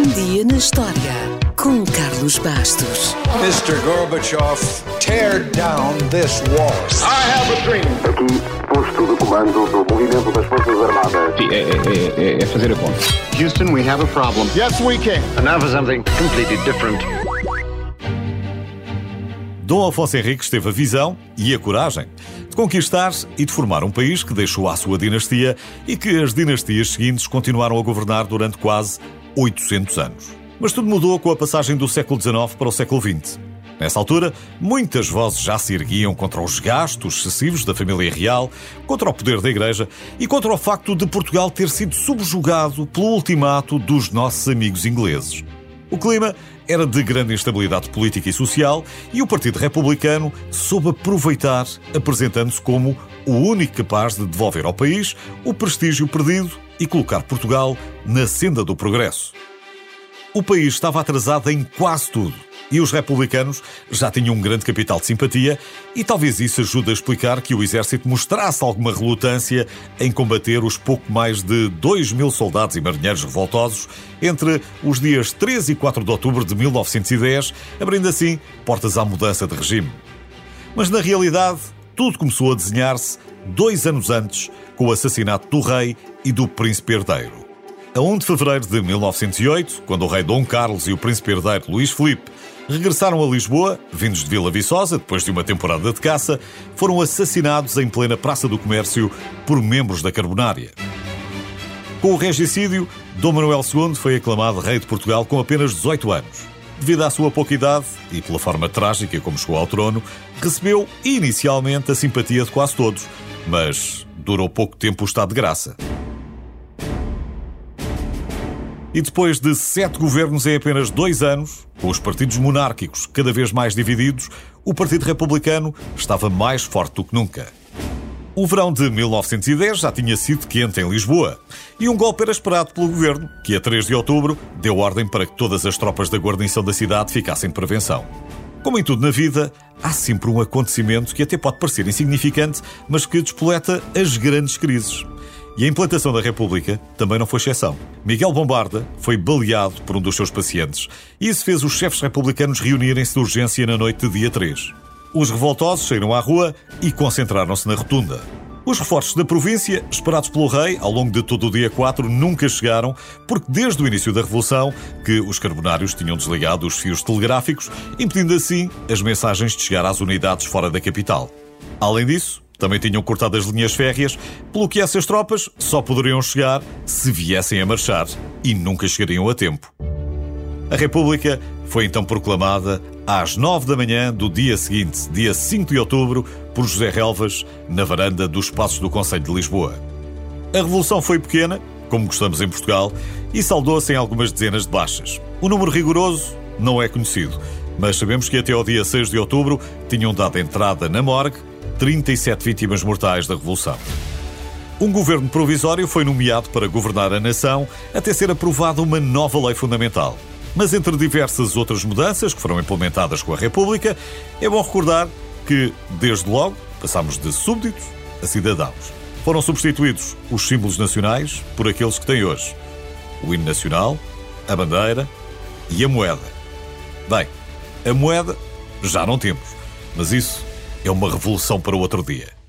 Um dia na história com Carlos Bastos. Mr. Gorbachev, tear down this wall. I have a dream. Aqui, posto de comando do movimento das Forças Armadas. Sim, é, é- é- é fazer a conta. Houston, we have a problem. Yes, we can. And now for something completely different. Dom Afonso Henriques teve a visão e a coragem de conquistar e de formar um país que deixou a sua dinastia e que as dinastias seguintes continuaram a governar durante quase 800 anos. Mas tudo mudou com a passagem do século XIX para o século XX. Nessa altura, muitas vozes já se erguiam contra os gastos excessivos da família real, contra o poder da Igreja e contra o facto de Portugal ter sido subjugado pelo ultimato dos nossos amigos ingleses. O clima era de grande instabilidade política e social e o Partido Republicano soube aproveitar, apresentando-se como o único capaz de devolver ao país o prestígio perdido e colocar Portugal na senda do progresso. O país estava atrasado em quase tudo e os republicanos já tinham um grande capital de simpatia e talvez isso ajude a explicar que o exército mostrasse alguma relutância em combater os pouco mais de 2 mil soldados e marinheiros revoltosos entre os dias 3 e 4 de outubro de 1910, abrindo assim portas à mudança de regime. Mas na realidade, tudo começou a desenhar-se dois anos antes com o assassinato do rei e do príncipe herdeiro. A 1 de fevereiro de 1908, quando o rei Dom Carlos e o príncipe herdeiro Luís Filipe regressaram a Lisboa, vindos de Vila Viçosa, depois de uma temporada de caça, foram assassinados em plena Praça do Comércio por membros da Carbonária. Com o regicídio, Dom Manuel II foi aclamado rei de Portugal com apenas 18 anos. Devido à sua pouca idade e pela forma trágica como chegou ao trono, recebeu inicialmente a simpatia de quase todos, mas durou pouco tempo o estado de graça. E depois de sete governos em apenas dois anos, com os partidos monárquicos cada vez mais divididos, o Partido Republicano estava mais forte do que nunca. O verão de 1910 já tinha sido quente em Lisboa e um golpe era esperado pelo governo, que a 3 de outubro deu ordem para que todas as tropas da guarnição da cidade ficassem de prevenção. Como em tudo na vida, há sempre um acontecimento que até pode parecer insignificante, mas que despoleta as grandes crises. E a implantação da República também não foi exceção. Miguel Bombarda foi baleado por um dos seus pacientes e isso fez os chefes republicanos reunirem-se de urgência na noite de dia 3. Os revoltosos saíram à rua e concentraram-se na rotunda. Os reforços da província, esperados pelo rei ao longo de todo o dia 4, nunca chegaram, porque desde o início da Revolução que os carbonários tinham desligado os fios telegráficos, impedindo assim as mensagens de chegar às unidades fora da capital. Além disso, também tinham cortado as linhas férreas, pelo que essas tropas só poderiam chegar se viessem a marchar e nunca chegariam a tempo. A República foi então proclamada às nove da manhã do dia seguinte, dia 5 de outubro, por José Relvas, na varanda dos Passos do Conselho de Lisboa. A revolução foi pequena, como gostamos em Portugal, e saldou-se em algumas dezenas de baixas. O número rigoroso não é conhecido, mas sabemos que até ao dia 6 de outubro tinham dado entrada na morgue 37 vítimas mortais da Revolução. Um governo provisório foi nomeado para governar a nação até ser aprovada uma nova lei fundamental. Mas entre diversas outras mudanças que foram implementadas com a República, é bom recordar que, desde logo, passámos de súbditos a cidadãos. Foram substituídos os símbolos nacionais por aqueles que têm hoje: o hino nacional, a bandeira e a moeda. Bem, a moeda já não temos, mas isso é uma revolução para o outro dia.